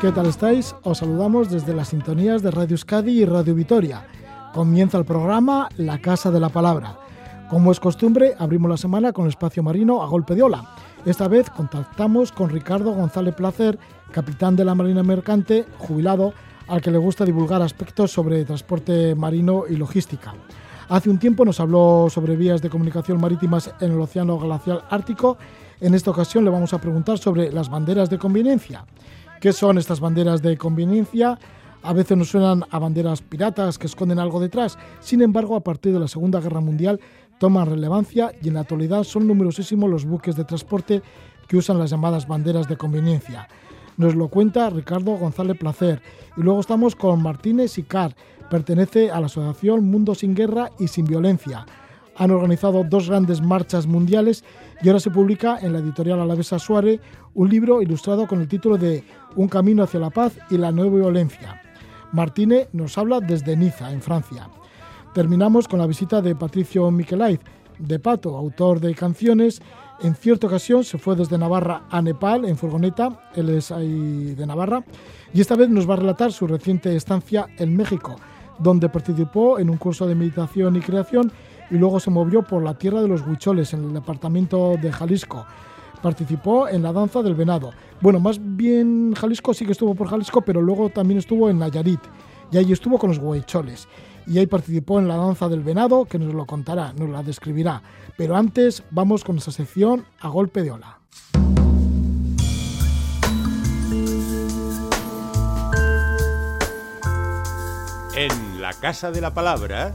¿Qué tal estáis? Os saludamos desde las sintonías de Radio Euskadi y Radio Vitoria. Comienza el programa La Casa de la Palabra. Como es costumbre, abrimos la semana con el espacio marino a golpe de ola. Esta vez contactamos con Ricardo González Placer, capitán de la Marina Mercante, jubilado, al que le gusta divulgar aspectos sobre transporte marino y logística. Hace un tiempo nos habló sobre vías de comunicación marítimas en el Océano Glacial Ártico. En esta ocasión le vamos a preguntar sobre las banderas de conveniencia. ¿Qué son estas banderas de conveniencia? A veces nos suenan a banderas piratas que esconden algo detrás. Sin embargo, a partir de la Segunda Guerra Mundial toman relevancia y en la actualidad son numerosísimos los buques de transporte que usan las llamadas banderas de conveniencia. Nos lo cuenta Ricardo González Placer. Y luego estamos con Martínez Icar, pertenece a la Asociación Mundo sin Guerra y Sin Violencia. Han organizado dos grandes marchas mundiales y ahora se publica en la editorial Alavesa Suárez un libro ilustrado con el título de Un camino hacia la paz y la nueva violencia. Martínez nos habla desde Niza, en Francia. Terminamos con la visita de Patricio Miquelaiz, de Pato, autor de canciones. En cierta ocasión se fue desde Navarra a Nepal en furgoneta, él es de Navarra, y esta vez nos va a relatar su reciente estancia en México, donde participó en un curso de meditación y creación y luego se movió por la tierra de los huicholes en el departamento de Jalisco. Participó en la danza del venado. Bueno, más bien Jalisco sí que estuvo por Jalisco, pero luego también estuvo en Nayarit y ahí estuvo con los huicholes y ahí participó en la danza del venado, que nos lo contará, nos la describirá. Pero antes vamos con esa sección a golpe de ola. En la Casa de la Palabra,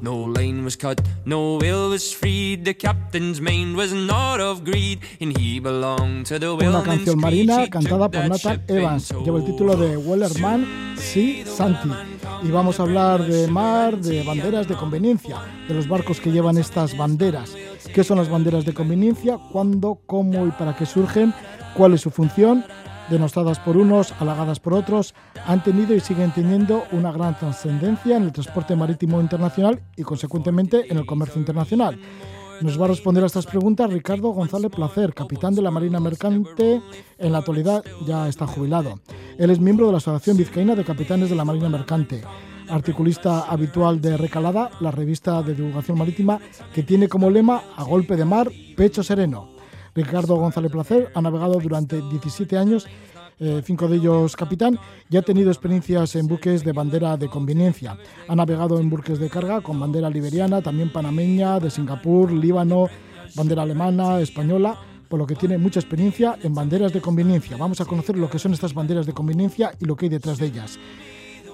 No line was cut, no whale was freed. The captain's mind was not of greed, and he belonged to the Una canción marina cantada por Nathan Evans. Lleva el título de Wellerman Sea Santi. Y vamos a hablar de mar, de banderas de conveniencia, de los barcos que llevan estas banderas. ¿Qué son las banderas de conveniencia? ¿Cuándo, cómo y para qué surgen? ¿Cuál es su función? Denostadas por unos, halagadas por otros, han tenido y siguen teniendo una gran trascendencia en el transporte marítimo internacional y, consecuentemente, en el comercio internacional. Nos va a responder a estas preguntas Ricardo González Placer, capitán de la Marina Mercante. En la actualidad ya está jubilado. Él es miembro de la Asociación Vizcaína de Capitanes de la Marina Mercante, articulista habitual de Recalada, la revista de divulgación marítima que tiene como lema A golpe de mar, pecho sereno. Ricardo González Placer ha navegado durante 17 años, eh, cinco de ellos capitán, y ha tenido experiencias en buques de bandera de conveniencia. Ha navegado en buques de carga con bandera liberiana, también panameña, de Singapur, Líbano, bandera alemana, española por lo que tiene mucha experiencia en banderas de conveniencia. Vamos a conocer lo que son estas banderas de conveniencia y lo que hay detrás de ellas.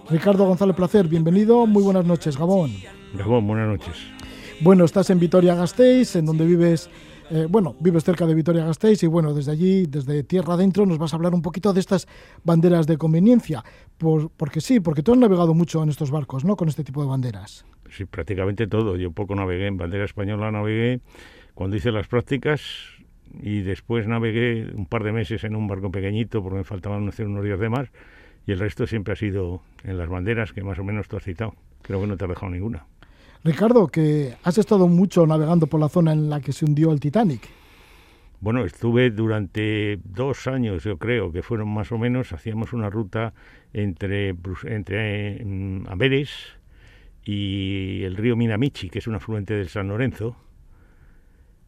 Ricardo González Placer, bienvenido, muy buenas noches, Gabón. Gabón, buenas noches. Bueno, estás en Vitoria-Gasteiz, en donde vives eh, bueno, vives cerca de Vitoria-Gasteiz y bueno, desde allí, desde tierra adentro, nos vas a hablar un poquito de estas banderas de conveniencia. porque sí, porque tú has navegado mucho en estos barcos, ¿no? Con este tipo de banderas. Sí, prácticamente todo. Yo poco navegué en bandera española, navegué cuando hice las prácticas y después navegué un par de meses en un barco pequeñito porque me faltaban hacer unos días de mar y el resto siempre ha sido en las banderas que más o menos tú has citado. Creo que no te ha dejado ninguna. Ricardo, que has estado mucho navegando por la zona en la que se hundió el Titanic. Bueno, estuve durante dos años, yo creo, que fueron más o menos, hacíamos una ruta entre, entre mm, Amberes y el río Minamichi, que es un afluente del San Lorenzo,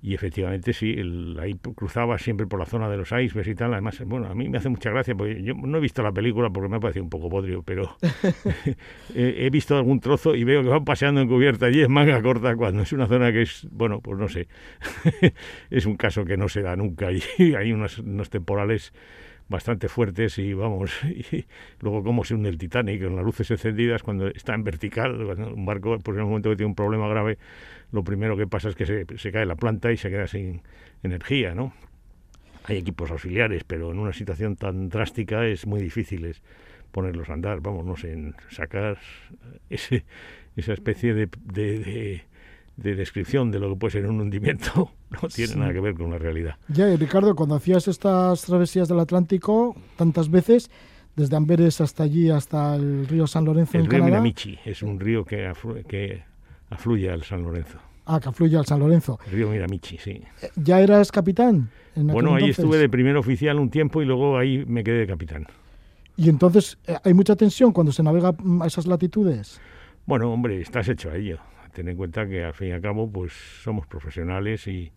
y efectivamente sí, ahí cruzaba siempre por la zona de los icebergs y tal. Además, bueno, a mí me hace mucha gracia, porque yo no he visto la película porque me ha parecido un poco podrio, pero he, visto algún trozo y veo que van paseando en cubierta y es manga corta cuando es una zona que es, bueno, pues no sé, es un caso que no se da nunca y hay unos, unos temporales bastante fuertes y vamos, y luego cómo se hunde el Titanic con las luces encendidas cuando está en vertical, un barco pues en el momento que tiene un problema grave, lo primero que pasa es que se, se cae la planta y se queda sin energía, ¿no? Hay equipos auxiliares, pero en una situación tan drástica es muy difícil ponerlos a andar, vamos, no sé, sacar ese, esa especie de, de de descripción de lo que puede ser un hundimiento no tiene nada que ver con la realidad. Ya, y Ricardo, cuando hacías estas travesías del Atlántico tantas veces, desde Amberes hasta allí, hasta el río San Lorenzo el en río Canadá... Miramichi es un río que, que afluye al San Lorenzo. Ah, que afluye al San Lorenzo. El río Miramichi, sí. Eh, ¿Ya eras capitán? bueno, ahí estuve de primer oficial un tiempo y luego ahí me quedé de capitán. ¿Y entonces eh, hay mucha tensión cuando se navega a esas latitudes? Bueno, hombre, estás hecho a ello ten en cuenta que al fin y al cabo pues somos profesionales y,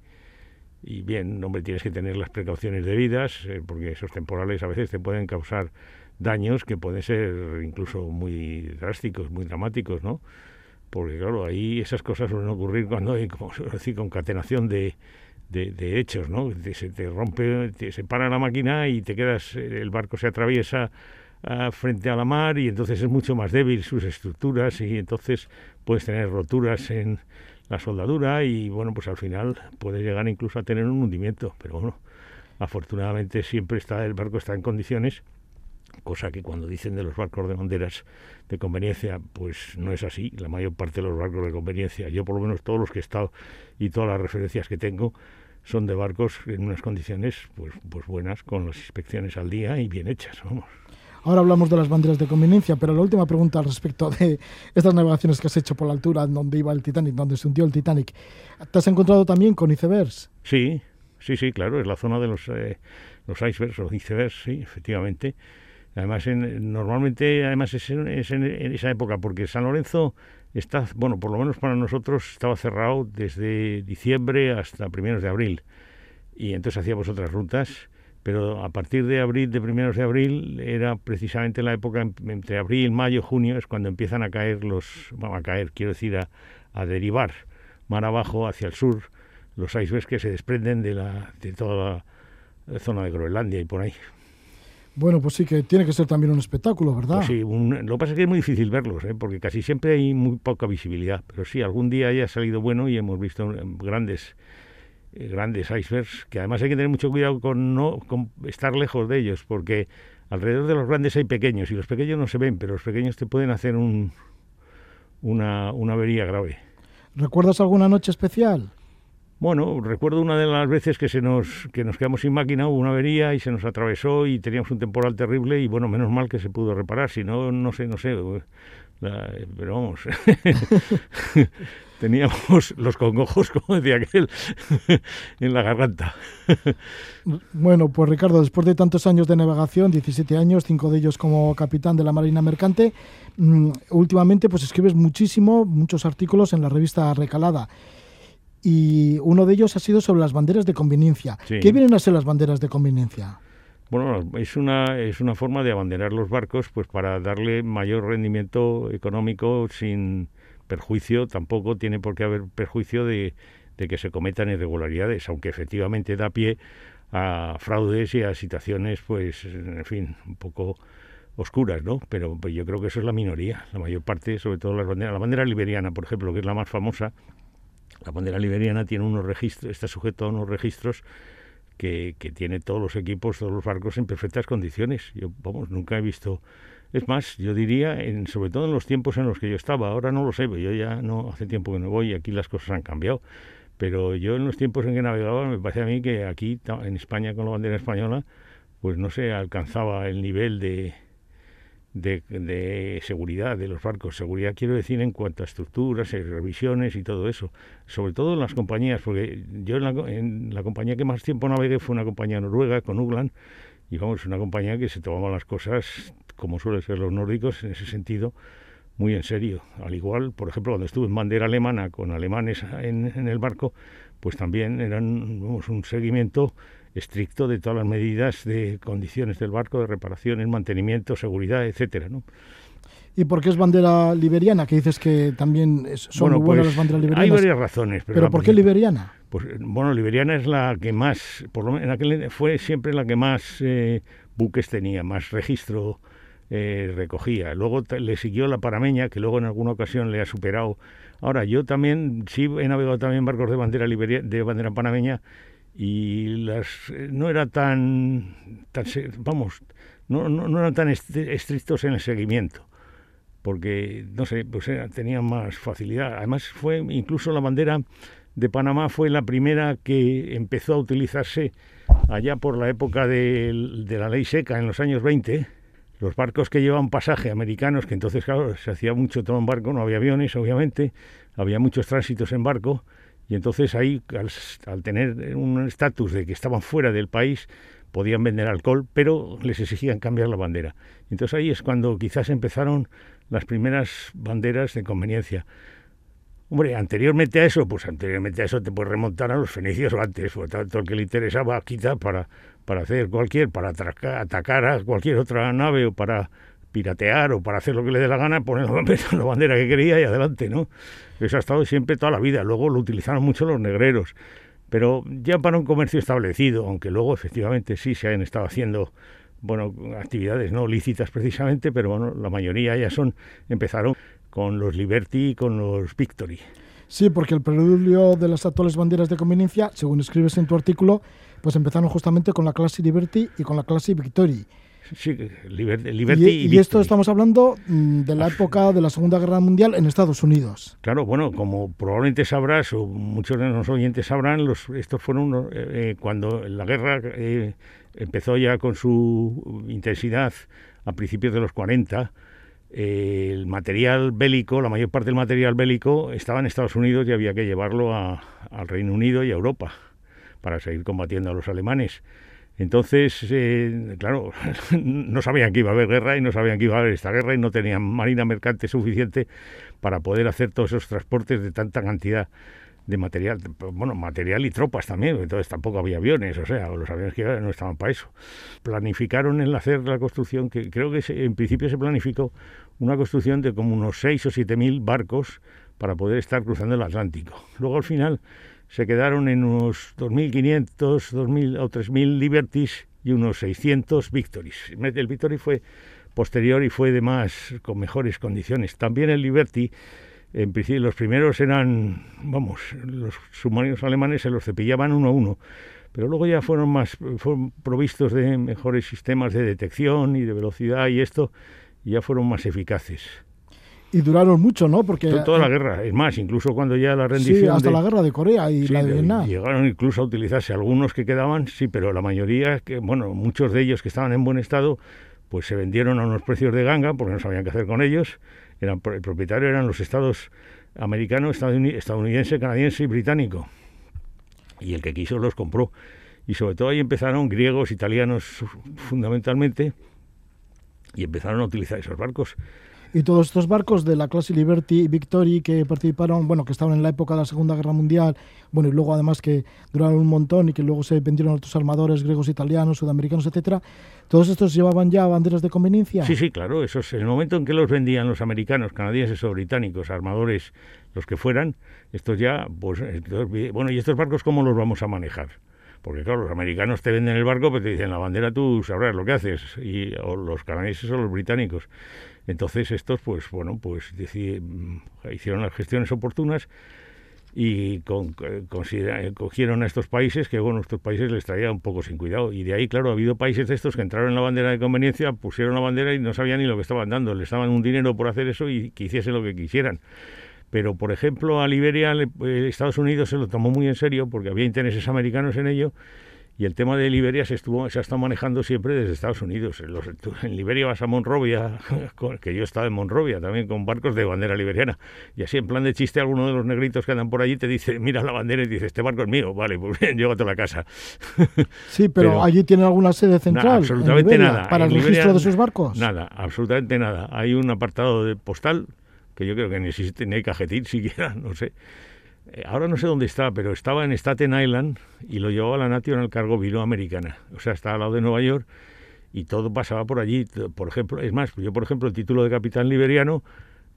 y bien, hombre, tienes que tener las precauciones debidas eh, porque esos temporales a veces te pueden causar daños que pueden ser incluso muy drásticos, muy dramáticos, ¿no? Porque claro, ahí esas cosas suelen ocurrir cuando hay, como decir, concatenación de, de, de, hechos, ¿no? se te rompe, se para la máquina y te quedas, el barco se atraviesa frente a la mar y entonces es mucho más débil sus estructuras y entonces puedes tener roturas en la soldadura y bueno, pues al final puedes llegar incluso a tener un hundimiento, pero bueno, afortunadamente siempre está el barco está en condiciones, cosa que cuando dicen de los barcos de banderas de conveniencia, pues no es así, la mayor parte de los barcos de conveniencia, yo por lo menos todos los que he estado y todas las referencias que tengo son de barcos en unas condiciones pues pues buenas con las inspecciones al día y bien hechas, vamos. Ahora hablamos de las banderas de conveniencia, pero la última pregunta al respecto de estas navegaciones que has hecho por la altura donde iba el Titanic, donde se hundió el Titanic. ¿Te has encontrado también con icebergs? Sí, sí, sí, claro, es la zona de los, eh, los icebergs, los icebergs, sí, efectivamente. Además, en, normalmente, además es, en, esa época, porque San Lorenzo está, bueno, por lo menos para nosotros, estaba cerrado desde diciembre hasta primeros de abril. Y entonces hacíamos otras rutas pero a partir de abril, de primeros de abril, era precisamente la época entre abril, mayo, junio, es cuando empiezan a caer los, a caer, quiero decir, a, derivar mar abajo hacia el sur los icebergs que se desprenden de, la, de toda la zona de Groenlandia y por ahí. Bueno, pues sí que tiene que ser también un espectáculo, ¿verdad? Pues sí, lo que pasa es que es muy difícil verlos, ¿eh? porque casi siempre hay muy poca visibilidad, pero sí, algún día haya salido bueno y hemos visto grandes grandes icebergs, que además hay que tener mucho cuidado con no con estar lejos de ellos, porque alrededor de los grandes hay pequeños y los pequeños no se ven, pero los pequeños te pueden hacer un, una, una avería grave. ¿Recuerdas alguna noche especial? Bueno, recuerdo una de las veces que se nos que nos quedamos sin máquina, hubo una avería y se nos atravesó y teníamos un temporal terrible y bueno, menos mal que se pudo reparar, si no, no sé, no sé, pero vamos, teníamos los congojos, como decía aquel, en la garganta. Bueno, pues Ricardo, después de tantos años de navegación, 17 años, cinco de ellos como capitán de la Marina Mercante, mm, últimamente pues escribes muchísimo, muchos artículos en la revista Recalada. Y uno de ellos ha sido sobre las banderas de conveniencia. ¿Qué vienen a ser las banderas de conveniencia? Bueno, es una, es una forma de abanderar los barcos pues para darle mayor rendimiento económico sin perjuicio, tampoco tiene por qué haber perjuicio de, que se cometan irregularidades, aunque efectivamente da pie a fraudes y a situaciones, pues, en fin, un poco oscuras, ¿no? Pero pues, yo creo que eso es la minoría. La mayor parte, sobre todo las banderas, la bandera liberiana, por ejemplo, que es la más famosa, la bandera liberiana tiene unos registros, está sujeto a unos registros que, que, tiene todos los equipos, todos los barcos en perfectas condiciones. Yo, vamos, nunca he visto. Es más, yo diría, en, sobre todo en los tiempos en los que yo estaba, ahora no lo sé, yo ya no hace tiempo que no voy y aquí las cosas han cambiado. Pero yo en los tiempos en que navegaba, me parece a mí que aquí, en España, con la bandera española, pues no se alcanzaba el nivel de, de, seguridad de los barcos. Seguridad quiero decir en cuanto a estructuras, y revisiones y todo eso. Sobre todo en las compañías, porque yo en la, compañía que más tiempo navegué fue una compañía noruega con Ugland y vamos, una compañía que se tomaba las cosas como suelen ser los nórdicos en ese sentido muy en serio. Al igual, por ejemplo, cuando estuve en bandera alemana con alemanes en, el barco, pues también eran un seguimiento estricto de todas las medidas de condiciones del barco, de reparaciones, mantenimiento, seguridad, etcétera, ¿no? ¿Y por qué es bandera liberiana? Que dices que también son muy buenas pues, las banderas liberianas. Hay varias razones. ¿Pero, por qué liberiana? Pues bueno, liberiana es la que más, por lo menos aquel, fue siempre la que más eh, buques tenía, más registro eh, recogía. Luego le siguió la parameña, que luego en alguna ocasión le ha superado. Ahora, yo también, sí he navegado también barcos de bandera de bandera panameña y las eh, no era tan, vamos no, no, eran tan estrictos en el seguimiento porque no sé pues tenían más facilidad. Además fue incluso la bandera de Panamá fue la primera que empezó a utilizarse allá por la época de, de la ley seca en los años 20 los barcos que llevaban pasaje americanos que entonces claro se hacía mucho todo en barco no había aviones obviamente había muchos tránsitos en barco y entonces ahí, al, tener un estatus de que estaban fuera del país, podían vender alcohol, pero les exigían cambiar la bandera. Entonces ahí es cuando quizás empezaron las primeras banderas de conveniencia. Hombre, anteriormente a eso, pues anteriormente a eso te puedes remontar a los fenicios o antes, o tanto el que le interesaba quizá para, para hacer cualquier, para atacar a cualquier otra nave o para piratear o para hacer lo que le dé la gana, poner la bandera que quería y adelante, ¿no? Eso ha estado siempre toda la vida. Luego lo utilizaron mucho los negreros. Pero ya para un comercio establecido, aunque luego efectivamente sí se han estado haciendo bueno, actividades no lícitas precisamente, pero bueno, la mayoría ya son, empezaron con los Liberty y con los Victory. Sí, porque el preludio de las actuales banderas de conveniencia, según escribes en tu artículo, pues empezaron justamente con la clase Liberty y con la clase Victory. Sí, Liberty y, y, esto estamos hablando mm, de la época de la Segunda Guerra Mundial en Estados Unidos. Claro, bueno, como probablemente sabrás, o muchos de los oyentes sabrán, los, estos fueron eh, eh, cuando la guerra eh, empezó ya con su intensidad a principios de los 40. el material bélico, la mayor parte del material bélico estaba en Estados Unidos y había que llevarlo al Reino Unido y a Europa para seguir combatiendo a los alemanes. Entonces, eh, claro, no sabían que iba a haber guerra y no sabían que iba a haber esta guerra y no tenían marina mercante suficiente para poder hacer todos esos transportes de tanta cantidad de material, bueno, material y tropas también, entonces tampoco había aviones, o sea, los aviones que no estaban para eso. Planificaron en hacer la construcción, que creo que en principio se planificó una construcción de como unos 6 o 7 mil barcos para poder estar cruzando el Atlántico. Luego al final se quedaron en unos 2.500 2.000 o 3.000 Liberties y unos 600 Victories. El Victory fue posterior y fue de más, con mejores condiciones. También el Liberty, en principio, los primeros eran, vamos, los submarinos alemanes se los cepillaban uno a uno, pero luego ya fueron más, fueron provistos de mejores sistemas de detección y de velocidad y esto, ya fueron más eficaces. Y duraron mucho, ¿no? Porque toda la guerra, es más, incluso cuando ya la rendición. Sí, hasta la guerra de Corea y la de Vietnam. Llegaron incluso a utilizarse algunos que quedaban, sí, pero la mayoría, que bueno, muchos de ellos que estaban en buen estado, pues se vendieron a unos precios de ganga porque no sabían qué hacer con ellos. Eran, el propietario eran los estados americanos, estadounidense, canadiense y británico. Y el que quiso los compró. Y sobre todo ahí empezaron griegos, italianos fundamentalmente, y empezaron a utilizar esos barcos y todos estos barcos de la clase Liberty y Victory que participaron, bueno, que estaban en la época de la Segunda Guerra Mundial, bueno, y luego además que duraron un montón y que luego se vendieron a otros armadores griegos, italianos, sudamericanos, etcétera, ¿todos estos llevaban ya banderas de conveniencia? Sí, sí, claro, eso es el momento en que los vendían los americanos, canadienses o británicos, armadores, los que fueran, estos ya, pues, bueno, ¿y estos barcos cómo los vamos a manejar? Porque claro, los americanos te venden el barco, pero te dicen la bandera tú sabrás lo que haces, y, o los canadienses o los británicos. Entonces estos, pues bueno, pues mm, hicieron las gestiones oportunas y con, eh, cogieron a estos países que, bueno, estos países les traía un poco sin cuidado. Y de ahí, claro, ha habido países de estos que entraron en la bandera de conveniencia, pusieron la bandera y no sabían ni lo que estaban dando. Les daban un dinero por hacer eso y que hiciesen lo que quisieran. Pero, por ejemplo, a Liberia, eh, Estados Unidos se lo tomó muy en serio porque había intereses americanos en ello y el tema de Liberia se estuvo se ha estado manejando siempre desde Estados Unidos. En, los, en Liberia vas a Monrovia, que yo he estado en Monrovia también con barcos de bandera liberiana. Y así en plan de chiste alguno de los negritos que andan por allí te dice, mira la bandera y dice, este barco es mío, vale, pues bien, llévate a la casa. Sí, pero, allí tiene alguna sede central. absolutamente nada. Para el registro de sus barcos. Nada, absolutamente nada. Hay un apartado de postal que yo creo que ni existe, ni hay cajetín siquiera, no sé. Eh, ahora no sé dónde está, pero estaba en Staten Island y lo llevaba la National Cargo Vino Americana. O sea, está al lado de Nueva York y todo pasaba por allí. Por ejemplo, es más, yo por ejemplo el título de capitán liberiano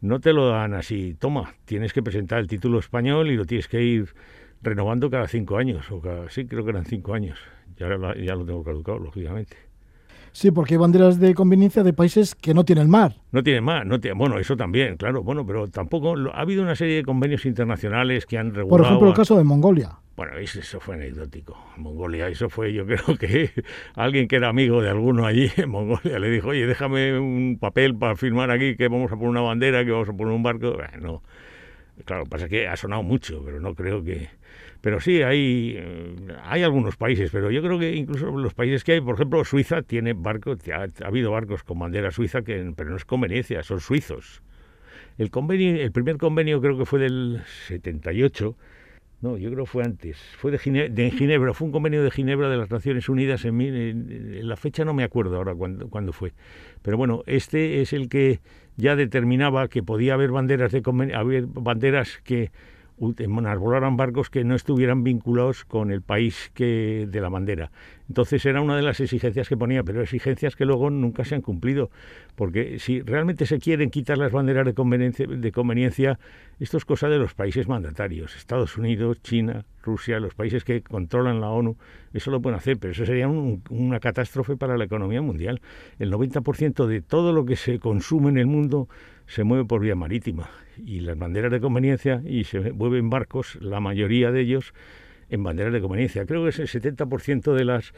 no te lo dan así, toma, tienes que presentar el título español y lo tienes que ir renovando cada cinco años, o cada, sí, creo que eran cinco años. Ya, ya lo tengo caducado, lógicamente. Sí, porque hay banderas de conveniencia de países que no tienen mar. No tienen mar, no tiene, bueno, eso también, claro, bueno, pero tampoco ha habido una serie de convenios internacionales que han regulado. Por ejemplo, el caso de Mongolia. Bueno, eso fue anecdótico. Mongolia, eso fue, yo creo que alguien que era amigo de alguno allí en Mongolia le dijo, oye, déjame un papel para firmar aquí que vamos a poner una bandera, que vamos a poner un barco. Bueno, claro, pasa que ha sonado mucho, pero no creo que pero sí, hay, hay algunos países, pero yo creo que incluso los países que hay, por ejemplo, Suiza tiene barcos, ha, habido barcos con bandera suiza, que, pero no es conveniencia, son suizos. El, convenio, el primer convenio creo que fue del 78, no, yo creo que fue antes, fue de, Ginebra, fue un convenio de Ginebra de las Naciones Unidas, en, la fecha no me acuerdo ahora cuándo, cuándo fue, pero bueno, este es el que ya determinaba que podía haber banderas de haber banderas que enarbolaran barcos que no estuvieran vinculados con el país que de la bandera. Entonces era una de las exigencias que ponía, pero exigencias que luego nunca se han cumplido, porque si realmente se quieren quitar las banderas de conveniencia, de conveniencia esto es cosa de los países mandatarios, Estados Unidos, China, Rusia, los países que controlan la ONU, eso lo pueden hacer, pero eso sería una catástrofe para la economía mundial. El 90% de todo lo que se consume en el mundo se mueve por vía marítima y las banderas de conveniencia y se mueven barcos, la mayoría de ellos en banderas de conveniencia. Creo que es el 70% de las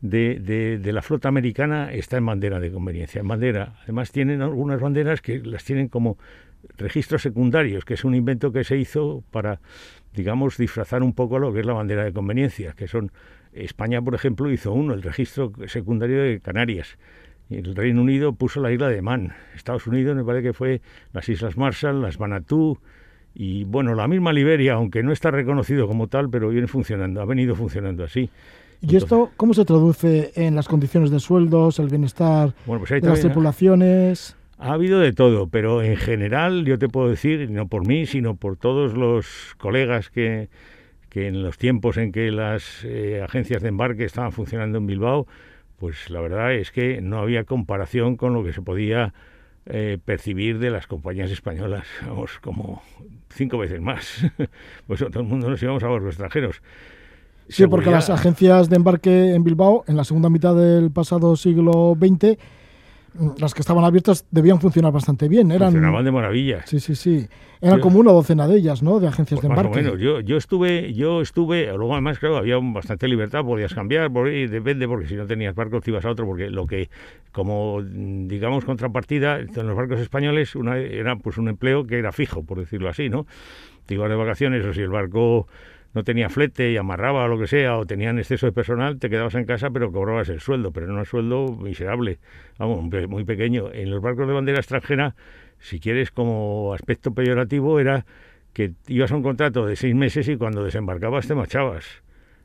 de, de, la flota americana está en bandera de conveniencia. En bandera, además tienen algunas banderas que las tienen como registros secundarios, que es un invento que se hizo para, digamos, disfrazar un poco lo que es la bandera de conveniencia, que son España, por ejemplo, hizo uno, el registro secundario de Canarias el Reino Unido puso la isla de Man. Estados Unidos me parece que fue las Islas Marshall, las Vanuatu y bueno, la misma Liberia, aunque no está reconocido como tal, pero viene funcionando, ha venido funcionando así. ¿Y esto cómo se traduce en las condiciones de sueldos, el bienestar pues de las tripulaciones? Ha habido de todo, pero en general yo te puedo decir, no por mí, sino por todos los colegas que, que en los tiempos en que las eh, agencias de embarque estaban funcionando en Bilbao, pues la verdad es que no había comparación con lo que se podía eh, percibir de las compañías españolas, vamos, como cinco veces más. pues todo el mundo nos íbamos a los extranjeros. Sí, porque las agencias de embarque en Bilbao, en la segunda mitad del pasado siglo XX, las que estaban abiertas debían funcionar bastante bien. Eran, Funcionaban de maravilla. Sí, sí, sí. Eran como una docena de ellas, ¿no? De agencias pues de embarque. Más o Yo, yo estuve, yo estuve, luego además, claro, había bastante libertad, podías cambiar, por, y depende, porque si no tenías barcos te ibas a otro, porque lo que, como digamos, contrapartida, en los barcos españoles una, era pues un empleo que era fijo, por decirlo así, ¿no? Te ibas de vacaciones o si el barco no tenía flete y amarraba o lo que sea, o tenían exceso de personal, te quedabas en casa pero cobrabas el sueldo, pero no un sueldo miserable, vamos, muy pequeño. En los barcos de bandera extranjera, si quieres como aspecto peyorativo, era que ibas a un contrato de seis meses y cuando desembarcabas te marchabas.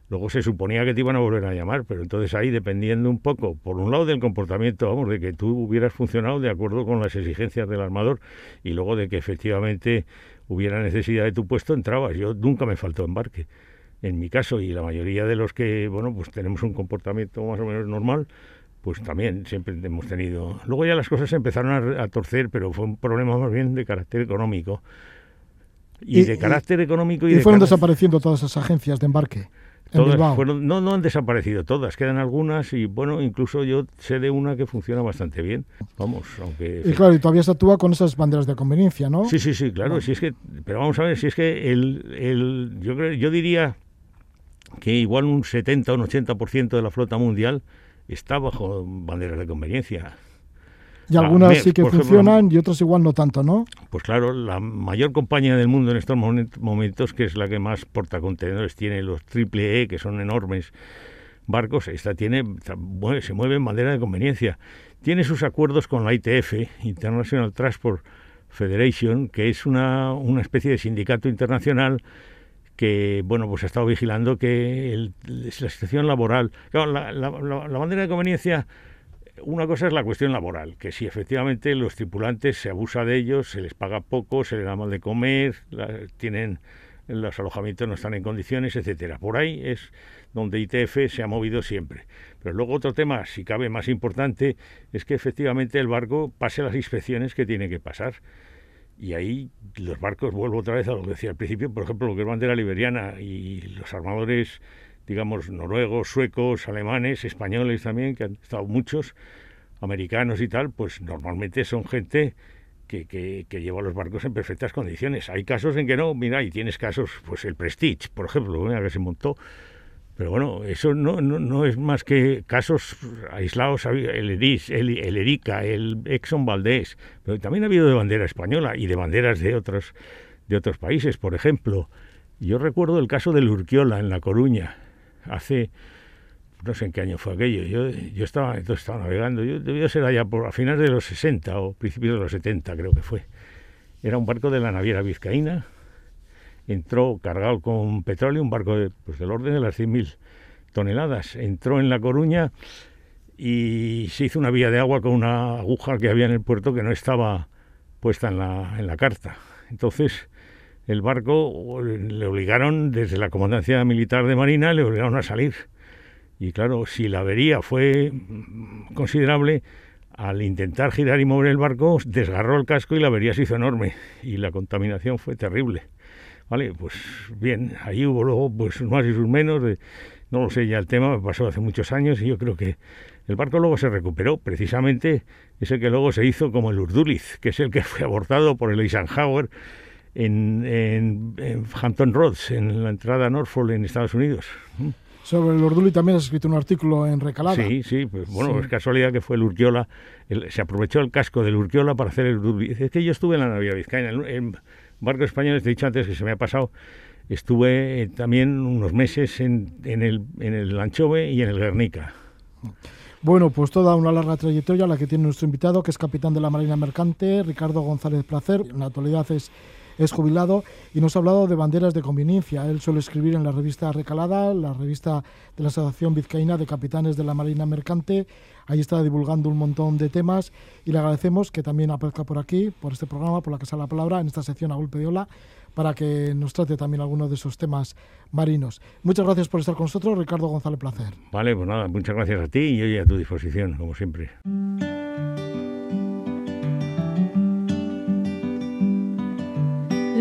Luego se suponía que te iban a volver a llamar, pero entonces ahí dependiendo un poco, por un lado del comportamiento, vamos, de que tú hubieras funcionado de acuerdo con las exigencias del armador y luego de que efectivamente hubiera necesidad de tu puesto, entrabas. Yo nunca me faltó embarque. En mi caso y la mayoría de los que, bueno, pues tenemos un comportamiento más o menos normal, pues también siempre hemos tenido. Luego ya las cosas se empezaron a, torcer, pero fue un problema más bien de carácter económico. Y, de carácter económico y, y fueron desapareciendo todas esas agencias de embarque no, no han desaparecido todas, quedan algunas y bueno, incluso yo sé de una que funciona bastante bien. Vamos, aunque. Y claro, y todavía se actúa con esas banderas de conveniencia, ¿no? Sí, sí, sí, claro. Si es que, pero vamos a ver, si es que el, el, yo, creo, yo diría que igual un 70 o un 80% de la flota mundial está bajo banderas de conveniencia. Y algunas sí que funcionan y otras igual no tanto, ¿no? Pues claro, la mayor compañía del mundo en estos momentos, que es la que más porta contenedores, tiene los triple E, que son enormes, barcos, esta tiene, se mueve en bandera de conveniencia. Tiene sus acuerdos con la ITF, International Transport Federation, que es una, una especie de sindicato internacional que bueno pues ha estado vigilando que la situación laboral claro, la, la, bandera de conveniencia una cosa es la cuestión laboral, que si efectivamente los tripulantes se abusa de ellos, se les paga poco, se les da mal de comer, tienen los alojamientos no están en condiciones, etcétera. Por ahí es donde ITF se ha movido siempre. Pero luego otro tema, si cabe más importante, es que efectivamente el barco pase las inspecciones que tiene que pasar. Y ahí los barcos, vuelvo otra vez a lo que decía al principio, por ejemplo, lo que es bandera liberiana y los armadores digamos, noruegos, suecos, alemanes, españoles también, que han estado muchos, americanos y tal, pues normalmente son gente que, que, lleva los barcos en perfectas condiciones. Hay casos en que no, mira, y tienes casos, pues el Prestige, por ejemplo, que se montó. Pero bueno, eso no, no, no, es más que casos aislados, el el, el Erika, el Exxon Valdés, pero también ha habido de bandera española y de banderas de otros, de otros países, por ejemplo. Yo recuerdo el caso del Urquiola en La Coruña, hace, no sé en qué año fue aquello, yo, yo estaba, entonces estaba navegando, yo debía ser allá por, a finales de los 60 o principios de los 70 creo que fue. Era un barco de la naviera vizcaína, entró cargado con petróleo, un barco de, pues, del orden de las 100.000 toneladas, entró en La Coruña y se hizo una vía de agua con una aguja que había en el puerto que no estaba puesta en la, en la carta. Entonces, el barco le obligaron desde la comandancia militar de Marina, le obligaron a salir. Y claro, si la avería fue considerable, al intentar girar y mover el barco, desgarró el casco y la avería se hizo enorme. Y la contaminación fue terrible. Vale, pues bien, ahí hubo luego pues más y sus menos, de, no lo sé ya el tema, pasó hace muchos años y yo creo que el barco luego se recuperó, precisamente ese que luego se hizo como el Urduliz, que es el que fue abortado por el Eisenhower en, en, Hampton Roads, en la entrada a Norfolk en Estados Unidos. Sobre el Orduli también has escrito un artículo en Recalada. Sí, sí, pues bueno, es casualidad que fue el Urquiola, se aprovechó el casco del Urquiola para hacer el Orduli. Es que yo estuve en la Navidad Vizcaína, en, barco español, te he dicho antes que se me ha pasado, estuve eh, también unos meses en, en, el, en el Anchove y en el Guernica. Bueno, pues toda una larga trayectoria la que tiene nuestro invitado, que es capitán de la Marina Mercante, Ricardo González Placer. En la actualidad es es jubilado y nos ha hablado de banderas de conveniencia. Él suele escribir en la revista Recalada, la revista de la Asociación Vizcaína de Capitanes de la Marina Mercante. Ahí está divulgando un montón de temas y le agradecemos que también aparezca por aquí, por este programa, por la que sale la palabra, en esta sección a golpe de ola, para que nos trate también algunos de esos temas marinos. Muchas gracias por estar con nosotros, Ricardo González Placer. Vale, pues nada, muchas gracias a ti y hoy a tu disposición, como siempre.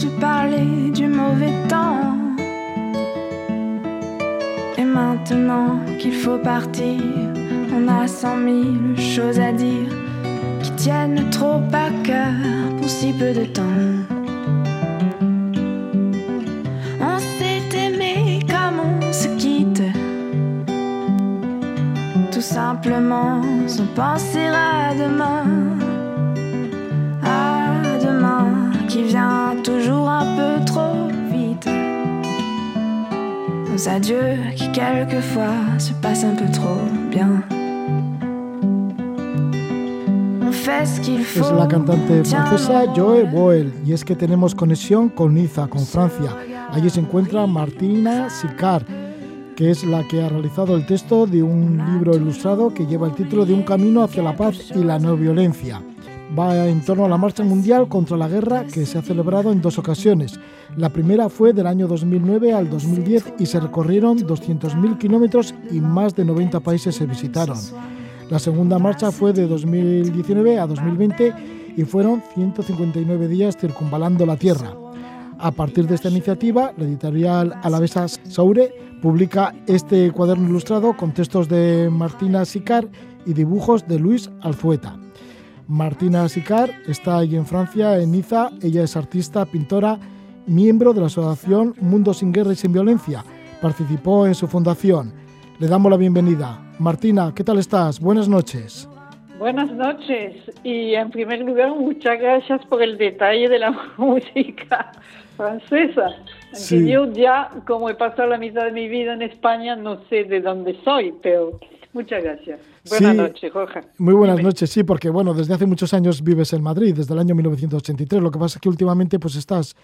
se parler du mauvais temps. Et maintenant qu'il faut partir, on a cent mille choses à dire qui tiennent trop à cœur pour si peu de temps. On s'est aimé comme on se quitte, tout simplement sans penser à demain. toujours un peu Nos adieux qui quelquefois se passent un peu trop bien. Es la cantante francesa Joe Boel y es que tenemos conexión con Niza, con Francia. Allí se encuentra Martina Sicard, que es la que ha realizado el texto de un libro ilustrado que lleva el título de Un camino hacia la paz y la no violencia va en torno a la marcha mundial contra la guerra que se ha celebrado en dos ocasiones. La primera fue del año 2009 al 2010 y se recorrieron 200.000 kilómetros y más de 90 países se visitaron. La segunda marcha fue de 2019 a 2020 y fueron 159 días circunvalando la Tierra. A partir de esta iniciativa, la editorial Alavesa Saure publica este cuaderno ilustrado con textos de Martina Sicar y dibujos de Luis Alzueta. Martina Sicar está ahí en Francia, en Niza. Ella es artista, pintora, miembro de la asociación Mundo sin Guerra y sin Violencia. Participó en su fundación. Le damos la bienvenida. Martina, ¿qué tal estás? Buenas noches. Buenas noches y en primer lugar muchas gracias por el detalle de la música francesa. yo ya, como he pasado la mitad de mi vida en España, no sé de dónde soy, pero muchas gracias. Buenas noches, Jorge. Muy buenas noches, sí, porque bueno, desde hace muchos años vives en Madrid, desde el año 1983. Lo que pasa es que últimamente pues estás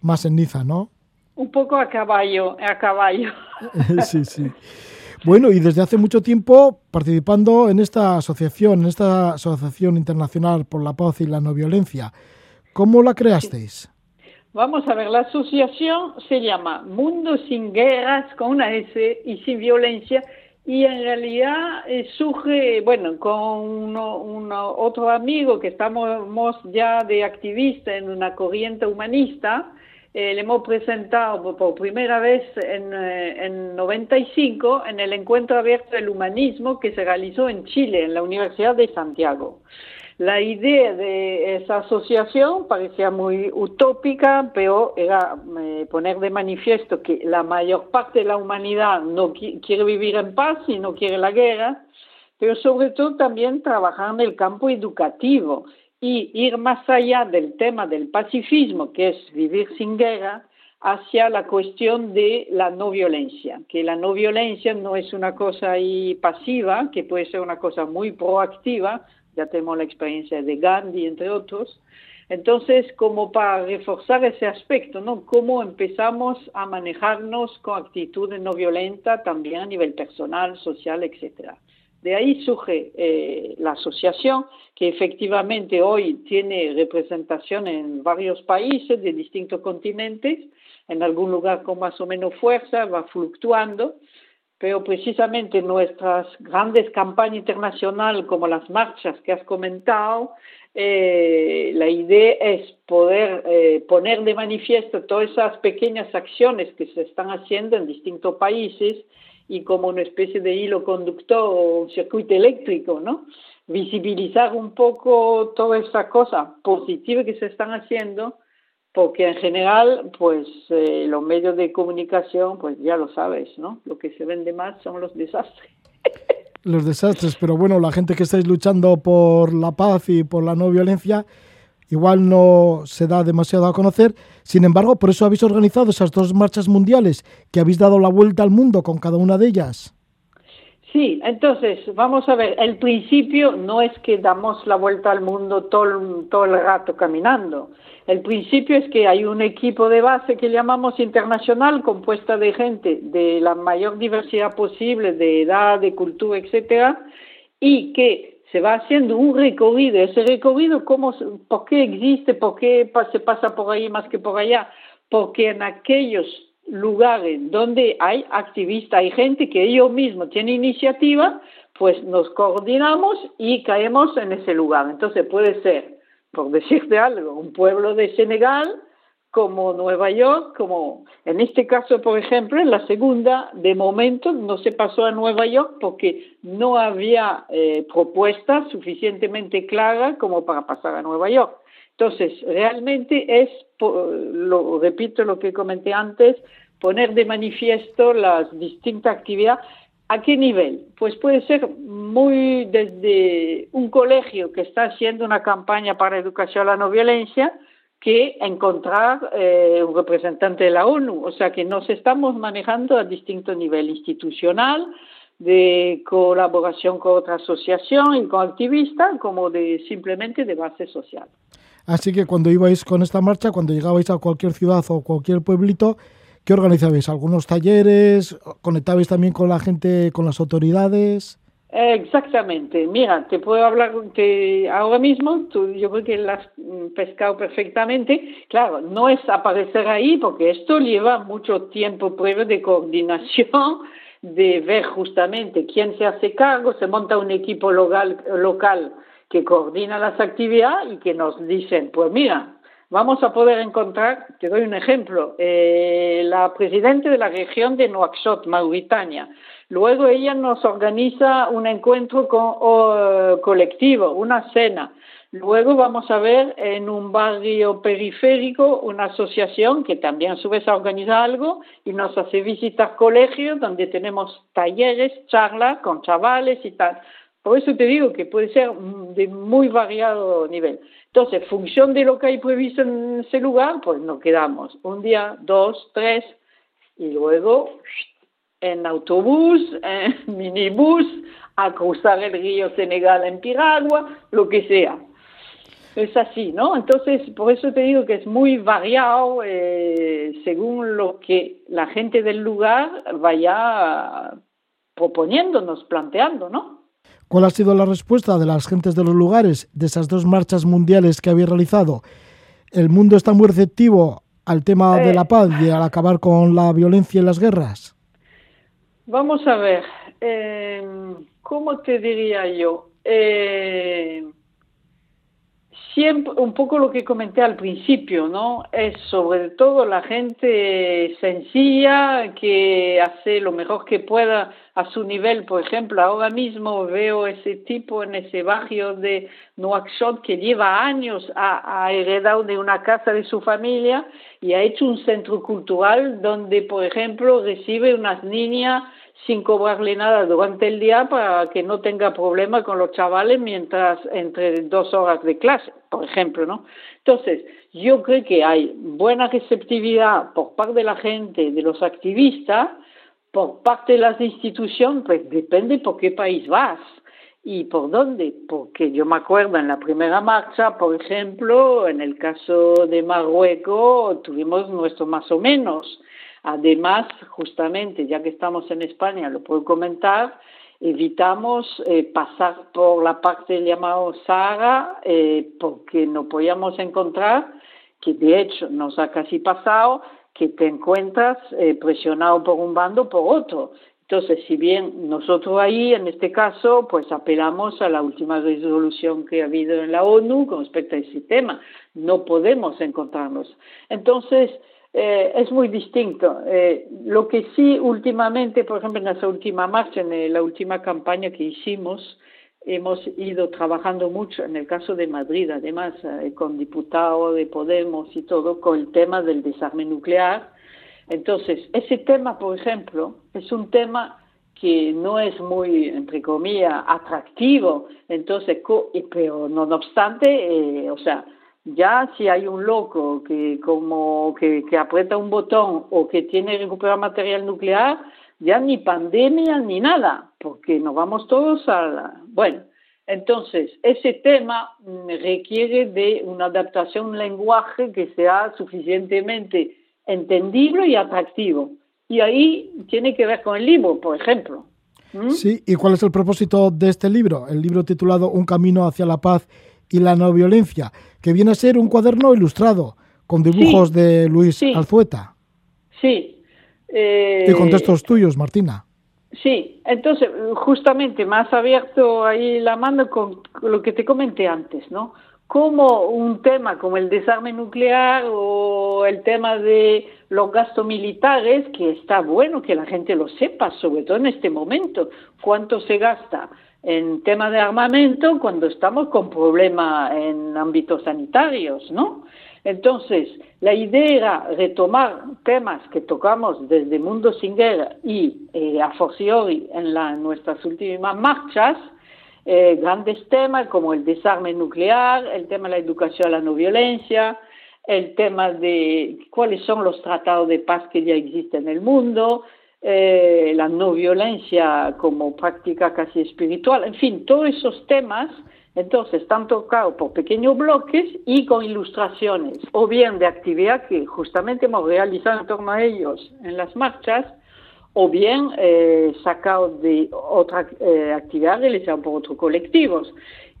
más en Niza, ¿no? Un poco a caballo, a caballo. sí, sí. Bueno, y desde hace mucho tiempo participando en esta asociación, en esta Asociación Internacional por la Paz y la No Violencia. ¿Cómo la creasteis? Vamos a ver, la asociación se llama Mundo sin Guerras con una S y sin violencia y en realidad eh, surge, bueno, con otro amigo que estamos ya de activista en una corriente humanista, eh, le hemos presentado por primera vez en, eh, en 95 en el Encuentro Abierto del Humanismo que se realizó en Chile, en la Universidad de Santiago. La idea de esa asociación parecía muy utópica, pero era eh, poner de manifiesto que la mayor parte de la humanidad no quiere vivir en paz y no quiere la guerra, pero sobre todo también trabajar en el campo educativo y ir más allá del tema del pacifismo, que es vivir sin guerra, hacia la cuestión de la no violencia, que la no violencia no es una cosa ahí pasiva, que puede ser una cosa muy proactiva, ya tenemos la experiencia de Gandhi, entre otros. Entonces, como para reforzar ese aspecto, ¿no? Cómo empezamos a manejarnos con actitudes no violentas también a nivel personal, social, etcétera. De ahí surge eh, la asociación, que efectivamente hoy tiene representación en varios países de distintos continentes, en algún lugar con más o menos fuerza, va fluctuando, pero precisamente nuestras grandes campañas internacionales, como las marchas que has comentado, eh, la idea es poder eh, poner de manifiesto todas esas pequeñas acciones que se están haciendo en distintos países y como una especie de hilo conductor o un circuito eléctrico, ¿no? Visibilizar un poco toda esa cosa positiva que se están haciendo, porque en general, pues eh, los medios de comunicación, pues ya lo sabes, ¿no? Lo que se vende más son los desastres. Los desastres, pero bueno, la gente que estáis luchando por la paz y por la no violencia, igual no se da demasiado a conocer. Sin embargo, por eso habéis organizado esas dos marchas mundiales que habéis dado la vuelta al mundo con cada una de ellas. Sí, entonces, vamos a ver, el principio no es que damos la vuelta al mundo todo, todo el rato caminando. El principio es que hay un equipo de base que llamamos internacional, compuesta de gente de la mayor diversidad posible, de edad, de cultura, etcétera, y que se va haciendo un recorrido. Ese recorrido, ¿cómo, ¿por qué existe? ¿Por qué se pasa por ahí más que por allá? Porque en aquellos lugares donde hay activistas, hay gente que ellos mismos tienen iniciativa, pues nos coordinamos y caemos en ese lugar. Entonces puede ser, por decirte algo, un pueblo de Senegal, como Nueva York, como en este caso, por ejemplo, en la segunda, de momento no se pasó a Nueva York porque no había eh, propuesta suficientemente clara como para pasar a Nueva York. Entonces, realmente es, lo repito lo que comenté antes, poner de manifiesto las distintas actividades. ¿A qué nivel? Pues puede ser muy desde un colegio que está haciendo una campaña para educación a la no violencia, que encontrar eh, un representante de la ONU. O sea que nos estamos manejando a distinto nivel institucional, de colaboración con otra asociación y con activistas, como de simplemente de base social. Así que cuando ibais con esta marcha, cuando llegabais a cualquier ciudad o cualquier pueblito, ¿qué organizabais? ¿Algunos talleres? ¿Conectabais también con la gente, con las autoridades? Exactamente. Mira, te puedo hablar ahora mismo, yo creo que lo has pescado perfectamente. Claro, no es aparecer ahí porque esto lleva mucho tiempo previo de coordinación, de ver justamente quién se hace cargo, se monta un equipo local, local que coordina las actividades y que nos dicen, pues mira, vamos a poder encontrar, te doy un ejemplo, eh, la presidenta de la región de Nouakchott, Mauritania. Luego ella nos organiza un encuentro colectivo, una cena. Luego vamos a ver en un barrio periférico una asociación que también a su vez organiza algo y nos hace visitar colegios donde tenemos talleres, charlas con chavales y tal. Por eso te digo que puede ser de muy variado nivel. Entonces, función de lo que hay previsto en ese lugar, pues nos quedamos un día, dos, tres, y luego en autobús, en minibús, a cruzar el río Senegal en piragua, lo que sea. Es así, ¿no? Entonces, por eso te digo que es muy variado eh, según lo que la gente del lugar vaya proponiéndonos, planteando, ¿no? ¿Cuál ha sido la respuesta de las gentes de los lugares de esas dos marchas mundiales que habéis realizado? ¿El mundo está muy receptivo al tema de la eh. paz y al acabar con la violencia y las guerras? Vamos a ver, eh, ¿cómo te diría yo? Eh, siempre un poco lo que comenté al principio, ¿no? Es sobre todo la gente sencilla que hace lo mejor que pueda a su nivel. Por ejemplo, ahora mismo veo ese tipo en ese barrio de Nouakchott que lleva años, ha, heredado de una casa de su familia y ha hecho un centro cultural donde, por ejemplo, recibe unas niñas sin cobrarle nada durante el día para que no tenga problema con los chavales mientras entre dos horas de clase, por ejemplo, ¿no? Entonces, yo creo que hay buena receptividad por parte de la gente, de los activistas, por parte de las instituciones, pues depende por qué país vas y por dónde, porque yo me acuerdo en la primera marcha, por ejemplo, en el caso de Marruecos tuvimos nuestro más o menos, Además, justamente, ya que estamos en España, lo puedo comentar, evitamos eh, pasar por la parte llamada Sahara eh, porque no podíamos encontrar, que de hecho nos ha casi pasado, que te encuentras eh, presionado por un bando o por otro. Entonces, si bien nosotros ahí, en este caso, pues apelamos a la última resolución que ha habido en la ONU con respecto a ese tema, no podemos encontrarnos. Entonces, eh, es muy distinto. Eh, lo que sí últimamente, por ejemplo, en esa última marcha, en la última campaña que hicimos, hemos ido trabajando mucho, en el caso de Madrid, además, eh, con diputados de Podemos y todo, con el tema del desarme nuclear. Entonces, ese tema, por ejemplo, es un tema que no es muy, entre comillas, atractivo, entonces, pero no obstante, o sea, ya si hay un loco que como que, que aprieta un botón o que tiene que recuperar material nuclear, ya ni pandemia ni nada, porque nos vamos todos a la... Bueno, entonces, ese tema requiere de una adaptación, un lenguaje que sea suficientemente entendible y atractivo. Y ahí tiene que ver con el libro, por ejemplo. ¿Mm? Sí, ¿y cuál es el propósito de este libro? El libro titulado Un camino hacia la paz y la no violencia, que viene a ser un cuaderno ilustrado con dibujos de Luis Alzueta. Sí. y con textos tuyos, Martina. Sí, entonces justamente más abierto ahí la mano con lo que te comenté antes, ¿no? Como un tema como el desarme nuclear o el tema de los gastos militares, que está bueno que la gente lo sepa, sobre todo en este momento, cuánto se gasta en tema de armamento cuando estamos con problemas en ámbitos sanitarios, ¿no? Entonces, la idea era retomar temas que tocamos desde Mundo Sin Guerra y eh, a forciori en, nuestras últimas marchas, eh, grandes temas como el desarme nuclear, el tema de la educación a la no violencia, el tema de cuáles son los tratados de paz que ya existen en el mundo, eh, la no violencia como práctica casi espiritual, en fin, todos esos temas entonces están tocados por pequeños bloques y con ilustraciones, o bien de actividad que justamente hemos realizado en torno a ellos en las marchas, o bien eh, sacados de otra eh, actividad realizada por otros colectivos.